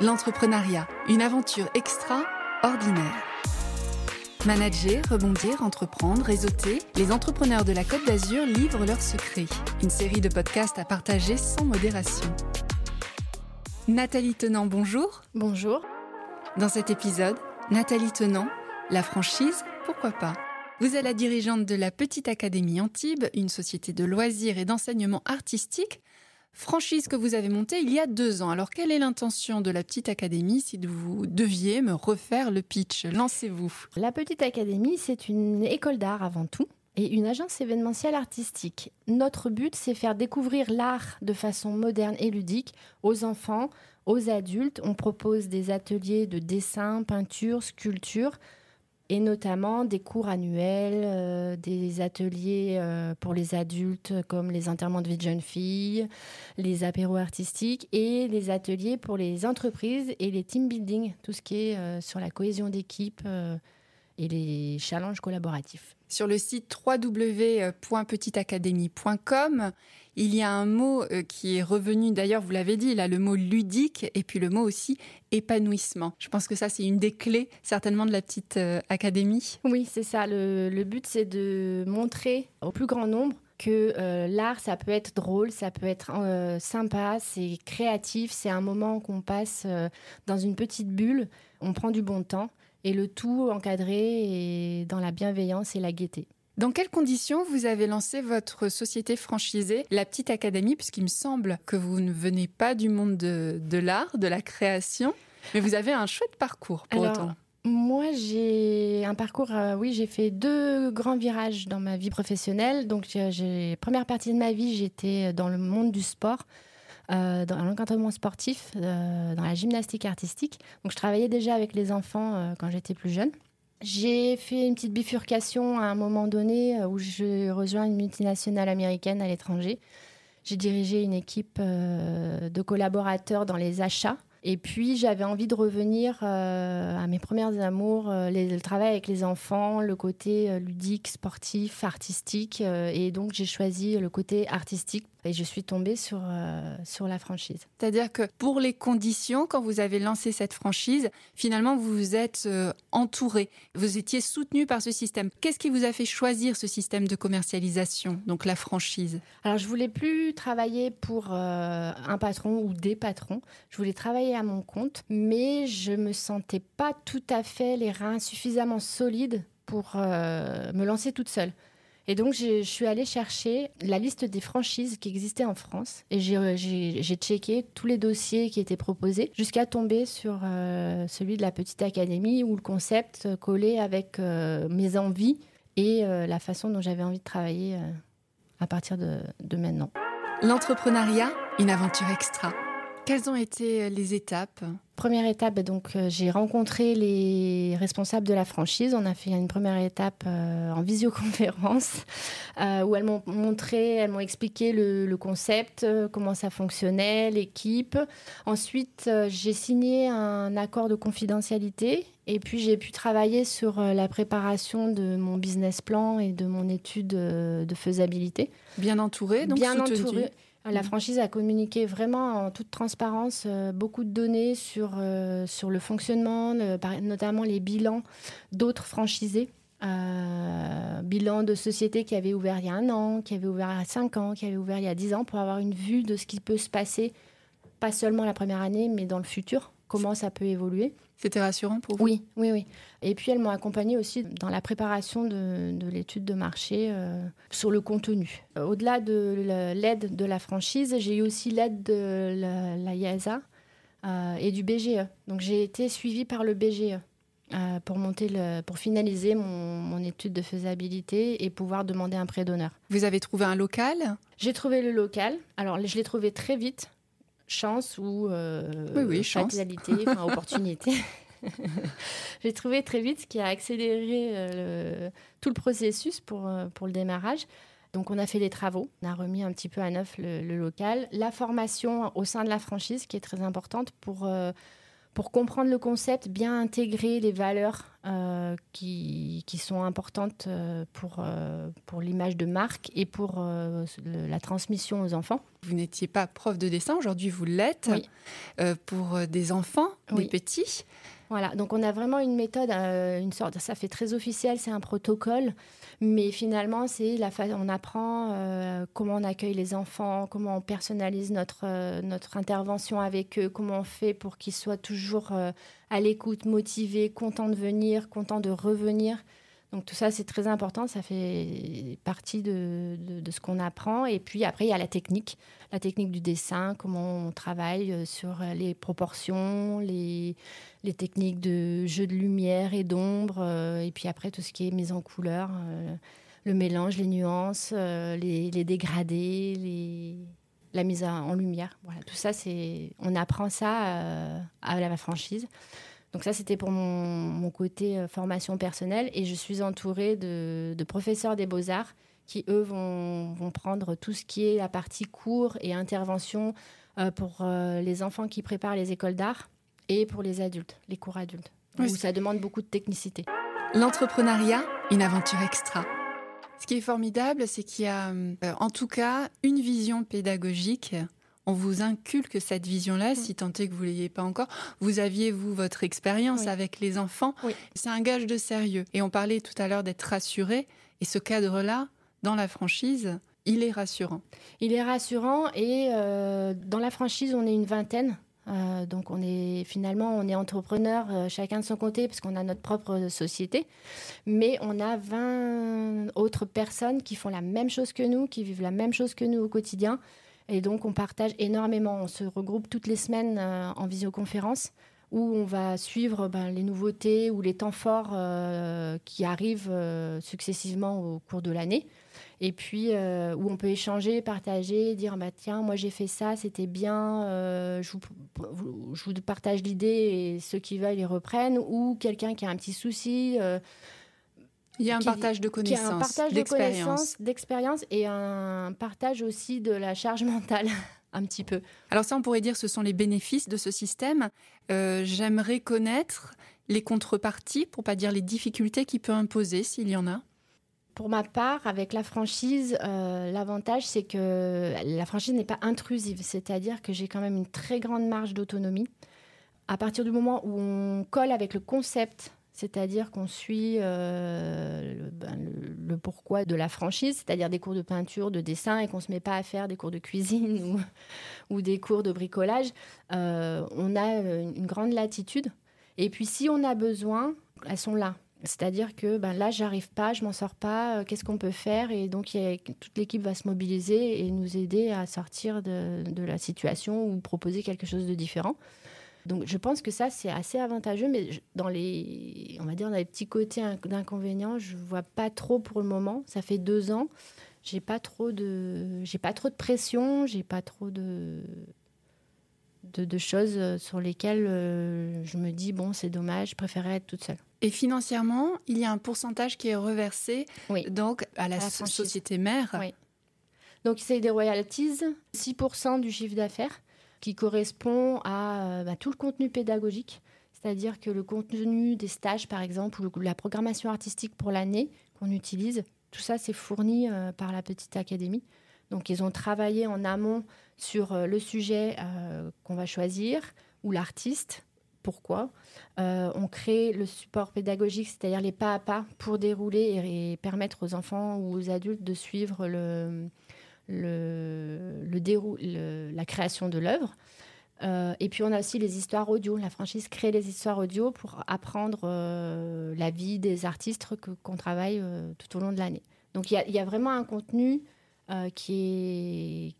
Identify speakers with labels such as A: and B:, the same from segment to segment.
A: L'entrepreneuriat, une aventure extraordinaire. Manager, rebondir, entreprendre, réseauter, les entrepreneurs de la Côte d'Azur livrent leurs secrets. Une série de podcasts à partager sans modération. Nathalie Tenant, bonjour.
B: Bonjour.
A: Dans cet épisode, Nathalie Tenant, la franchise, pourquoi pas vous êtes la dirigeante de la Petite Académie Antibes, une société de loisirs et d'enseignement artistique franchise que vous avez montée il y a deux ans. Alors, quelle est l'intention de la Petite Académie si vous deviez me refaire le pitch? Lancez-vous.
B: La Petite Académie, c'est une école d'art avant tout et une agence événementielle artistique. Notre but, c'est faire découvrir l'art de façon moderne et ludique aux enfants, aux adultes. On propose des ateliers de dessin, peinture, sculpture et notamment des cours annuels, euh, des ateliers euh, pour les adultes comme les enterrements de vie de jeunes filles, les apéros artistiques et les ateliers pour les entreprises et les team building, tout ce qui est euh, sur la cohésion d'équipe et les challenges collaboratifs.
A: Sur le site www.petiteacadémie.com, il y a un mot euh, qui est revenu, d'ailleurs, vous l'avez dit, il a le mot ludique et puis le mot aussi épanouissement. Je pense que ça, c'est une des clés certainement de la petite euh, académie.
B: Oui, c'est ça. Le, but, c'est de montrer au plus grand nombre que euh, l'art, ça peut être drôle, ça peut être sympa, c'est créatif, c'est un moment qu'on passe dans une petite bulle, on prend du bon temps et le tout encadré et dans la bienveillance et la gaieté.
A: Dans quelles conditions vous avez lancé votre société franchisée, la Petite Académie, puisqu'il me semble que vous ne venez pas du monde de, l'art, de la création, mais vous avez un chouette parcours pour autant.
B: Moi, j'ai un parcours, euh, oui, j'ai fait deux grands virages dans ma vie professionnelle. Donc, j'ai, première partie de ma vie, j'étais dans le monde du sport. Euh, dans l'encadrement sportif, euh, dans la gymnastique artistique. Donc je travaillais déjà avec les enfants euh, quand j'étais plus jeune. J'ai fait une petite bifurcation à un moment donné où je rejoins une multinationale américaine à l'étranger. J'ai dirigé une équipe de collaborateurs dans les achats. Et puis j'avais envie de revenir à mes premières amours, le travail avec les enfants, le côté ludique, sportif, artistique. et donc j'ai choisi le côté artistique et je suis tombée sur, euh, sur la franchise.
A: C'est-à-dire que pour les conditions, quand vous avez lancé cette franchise, finalement, vous vous êtes euh, entouré. Vous étiez soutenu par ce système. Qu'est-ce qui vous a fait choisir ce système de commercialisation, donc la franchise?
B: Alors, je voulais plus travailler pour euh, un patron ou des patrons. Je voulais travailler à mon compte, mais je me sentais pas tout à fait les reins suffisamment solides pour me lancer toute seule. Et donc, je suis allée chercher la liste des franchises qui existaient en France et j'ai checké tous les dossiers qui étaient proposés jusqu'à tomber sur euh, celui de la petite académie où le concept collait avec euh, mes envies et euh, la façon dont j'avais envie de travailler à partir de maintenant.
A: L'entrepreneuriat, une aventure extra. Quelles ont été les étapes?
B: Première étape, donc euh, j'ai rencontré les responsables de la franchise. On a fait une première étape euh, en visioconférence euh, où elles m'ont montré, elles m'ont expliqué le, concept, comment ça fonctionnait, l'équipe. Ensuite, j'ai signé un accord de confidentialité et puis j'ai pu travailler sur la préparation de mon business plan et de mon étude de faisabilité.
A: Bien entouré, donc
B: bien entouré. La mm. franchise a communiqué vraiment en toute transparence euh, beaucoup de données sur, euh, sur le fonctionnement, notamment les bilans d'autres franchisés. Euh, bilan de sociétés qui avaient ouvert il y a un an, qui avaient ouvert il y a cinq ans, qui avaient ouvert il y a dix ans, pour avoir une vue de ce qui peut se passer, pas seulement la première année, mais dans le futur, comment ça peut évoluer.
A: C'était rassurant pour vous?
B: Oui, oui, oui. Et puis elles m'ont accompagnée aussi dans la préparation de, l'étude de marché euh, sur le contenu. Euh, au-delà de l'aide de la franchise, j'ai eu aussi l'aide de la, IASA euh, et du BGE. Donc j'ai été suivie par le BGE. pour, monter le, pour finaliser mon, mon, étude de faisabilité et pouvoir demander un prêt d'honneur.
A: Vous avez trouvé un local?
B: J'ai trouvé le local. Alors, je l'ai trouvé très vite chance ou
A: euh, oui, oui, chance.
B: enfin, opportunité. J'ai trouvé très vite ce qui a accéléré euh, tout le processus pour, euh, pour le démarrage. Donc on a fait les travaux, on a remis un petit peu à neuf le, local, la formation au sein de la franchise qui est très importante pour, pour comprendre le concept, bien intégrer les valeurs euh, qui, qui, sont importantes euh, pour, euh, pour l'image de marque et pour la transmission aux enfants.
A: Vous n'étiez pas prof de dessin, aujourd'hui vous l'êtes, pour des enfants, des petits.
B: Voilà, donc on a vraiment une méthode, une sorte, ça fait très officiel, c'est un protocole mais finalement, c'est la on apprend euh, comment on accueille les enfants, comment on personnalise notre, euh, notre intervention avec eux, comment on fait pour qu'ils soient toujours euh, à l'écoute, motivés, contents de venir, contents de revenir. Donc tout ça, c'est très important, ça fait partie de, de, ce qu'on apprend. Et puis après, il y a la technique, la technique du dessin, comment on travaille sur les proportions, les, les techniques de jeu de lumière et d'ombre, euh, et puis après tout ce qui est mise en couleur, euh, le mélange, les nuances, euh, les, dégradés, la mise en lumière. Voilà, tout ça, c'est, on apprend ça à la franchise. Donc ça, c'était pour mon, côté formation personnelle, et je suis entourée de, professeurs des beaux-arts qui, eux, vont, vont, prendre tout ce qui est la partie cours et intervention pour les enfants qui préparent les écoles d'art et pour les adultes, les cours adultes, où ça demande beaucoup de technicité.
A: L'entrepreneuriat, une aventure extra. Ce qui est formidable, c'est qu'il y a euh, en tout cas une vision pédagogique. On vous inculque cette vision-là, mm. si tant est que vous ne l'ayez pas encore. Vous aviez, vous, votre expérience avec les enfants. C'est un gage de sérieux. Et on parlait tout à l'heure d'être rassuré. Et ce cadre-là, dans la franchise, il est rassurant.
B: Il est rassurant. Et euh, dans la franchise, on est une vingtaine. Euh, donc on est finalement on est entrepreneur euh, chacun de son côté parce qu'on a notre propre société, mais on a 20 autres personnes qui font la même chose que nous, qui vivent la même chose que nous au quotidien, et donc on partage énormément. On se regroupe toutes les semaines euh, en visioconférence où on va suivre ben, les nouveautés ou les temps forts qui arrivent successivement au cours de l'année et puis euh, où on peut échanger, partager, dire bah tiens moi j'ai fait ça, c'était bien, euh, je, vous, je, vous, partage l'idée et ceux qui veulent les reprennent ou quelqu'un qui a un petit souci.
A: Euh, il y a un partage de connaissances, un partage de connaissances,
B: d'expérience et un partage aussi de la charge mentale. un petit peu.
A: Alors ça, on pourrait dire ce sont les bénéfices de ce système. J'aimerais connaître les contreparties, pour pas dire les difficultés qu'il peut imposer, s'il y en a.
B: Pour ma part, avec la franchise, euh, l'avantage, c'est que la franchise n'est pas intrusive, c'est-à-dire que j'ai quand même une très grande marge d'autonomie. À partir du moment où on colle avec le concept, c'est-à-dire qu'on suit euh, ben, le, pourquoi de la franchise, c'est-à-dire des cours de peinture, de dessin, et qu'on ne se met pas à faire des cours de cuisine ou, des cours de bricolage, euh, on a une grande latitude. Et puis si on a besoin, elles sont là. C'est-à-dire que ben là, j'arrive pas, je m'en sors pas, euh, qu'est-ce qu'on peut faire? Et donc, toute l'équipe va se mobiliser et nous aider à sortir de, la situation ou proposer quelque chose de différent. Donc, je pense que ça, c'est assez avantageux, mais dans les, on va dire, dans les petits côtés d'inconvénients, je vois pas trop pour le moment. Ça fait deux ans, j'ai pas trop de, j'ai pas trop de pression, j'ai pas trop de, de, choses sur lesquelles euh, je me dis, bon, c'est dommage, je préférerais être toute seule.
A: Et financièrement, il y a un pourcentage qui est reversé donc à la, société mère.
B: Oui. Donc c'est des royalties, 6% du chiffre d'affaires, qui correspond à euh, bah, tout le contenu pédagogique. C'est-à-dire que le contenu des stages, par exemple, ou la programmation artistique pour l'année qu'on utilise, tout ça, c'est fourni par la petite académie. Donc, ils ont travaillé en amont sur euh, le sujet euh, qu'on va choisir ou l'artiste. Pourquoi euh, On crée le support pédagogique, c'est-à-dire les pas à pas pour dérouler et, permettre aux enfants ou aux adultes de suivre le, le, le, la création de l'œuvre. et puis on a aussi les histoires audio. La franchise crée les histoires audio pour apprendre la vie des artistes qu'on travaille tout au long de l'année. Donc il y, y, a vraiment un contenu qui,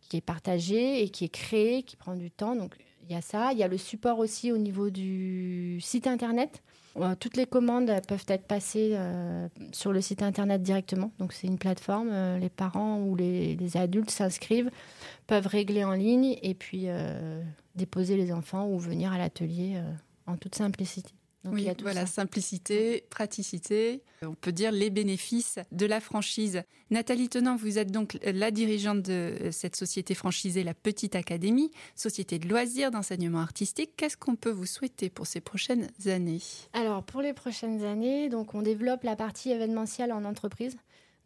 B: est, qui est partagé et qui est créé, qui prend du temps. Donc y a ça. Il y a le support aussi au niveau du site internet. Euh, toutes les commandes peuvent être passées euh, sur le site internet directement. Donc c'est une plateforme. Euh, les parents ou les, adultes s'inscrivent, peuvent régler en ligne et puis déposer les enfants ou venir à l'atelier en toute simplicité.
A: Oui, voilà, simplicité, praticité, on peut dire les bénéfices de la franchise. Nathalie Tenant, vous êtes donc la dirigeante de cette société franchisée, la Petite Académie, société de loisirs, d'enseignement artistique. Qu'est-ce qu'on peut vous souhaiter pour ces prochaines années?
B: Alors, pour les prochaines années, donc on développe la partie événementielle en entreprise.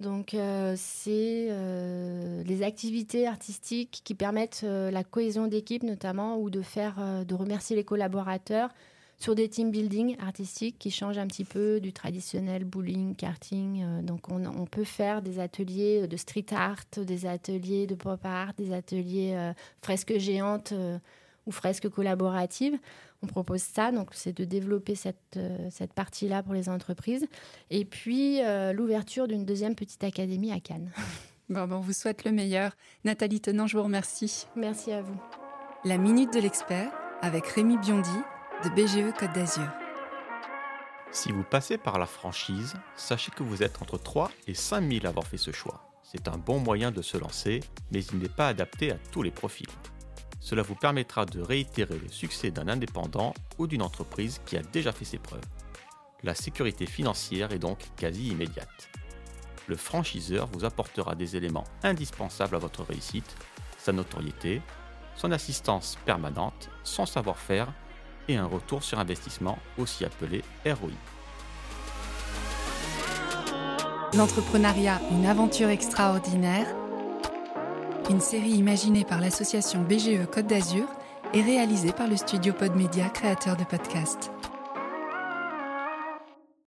B: Donc, euh, c'est euh, les activités artistiques qui permettent euh, la cohésion d'équipe, notamment, ou de faire, de remercier les collaborateurs sur des team building artistiques qui changent un petit peu du traditionnel bowling, karting. donc, on, peut faire des ateliers de street art, des ateliers de pop art, des ateliers fresques géantes ou fresques collaboratives on propose ça. Donc, c'est de développer cette, euh, cette partie-là pour les entreprises. Et puis, euh, l'ouverture d'une deuxième petite académie à Cannes.
A: Bon, bon, on vous souhaite le meilleur. Nathalie Tenant, je vous remercie.
B: Merci à vous.
A: La Minute de l'Expert avec Rémi Biondi BGE Côte d'Azur.
C: Si vous passez par la franchise, sachez que vous êtes entre 3 et 5 000 à avoir fait ce choix. C'est un bon moyen de se lancer, mais il n'est pas adapté à tous les profils. Cela vous permettra de réitérer le succès d'un indépendant ou d'une entreprise qui a déjà fait ses preuves. La sécurité financière est donc quasi immédiate. Le franchiseur vous apportera des éléments indispensables à votre réussite, sa notoriété, son assistance permanente, son savoir-faire et un retour sur investissement aussi appelé ROI.
A: L'entrepreneuriat, une aventure extraordinaire une série imaginée par l'association BGE Côte d'Azur et réalisée par le studio Podmedia, créateur de podcasts.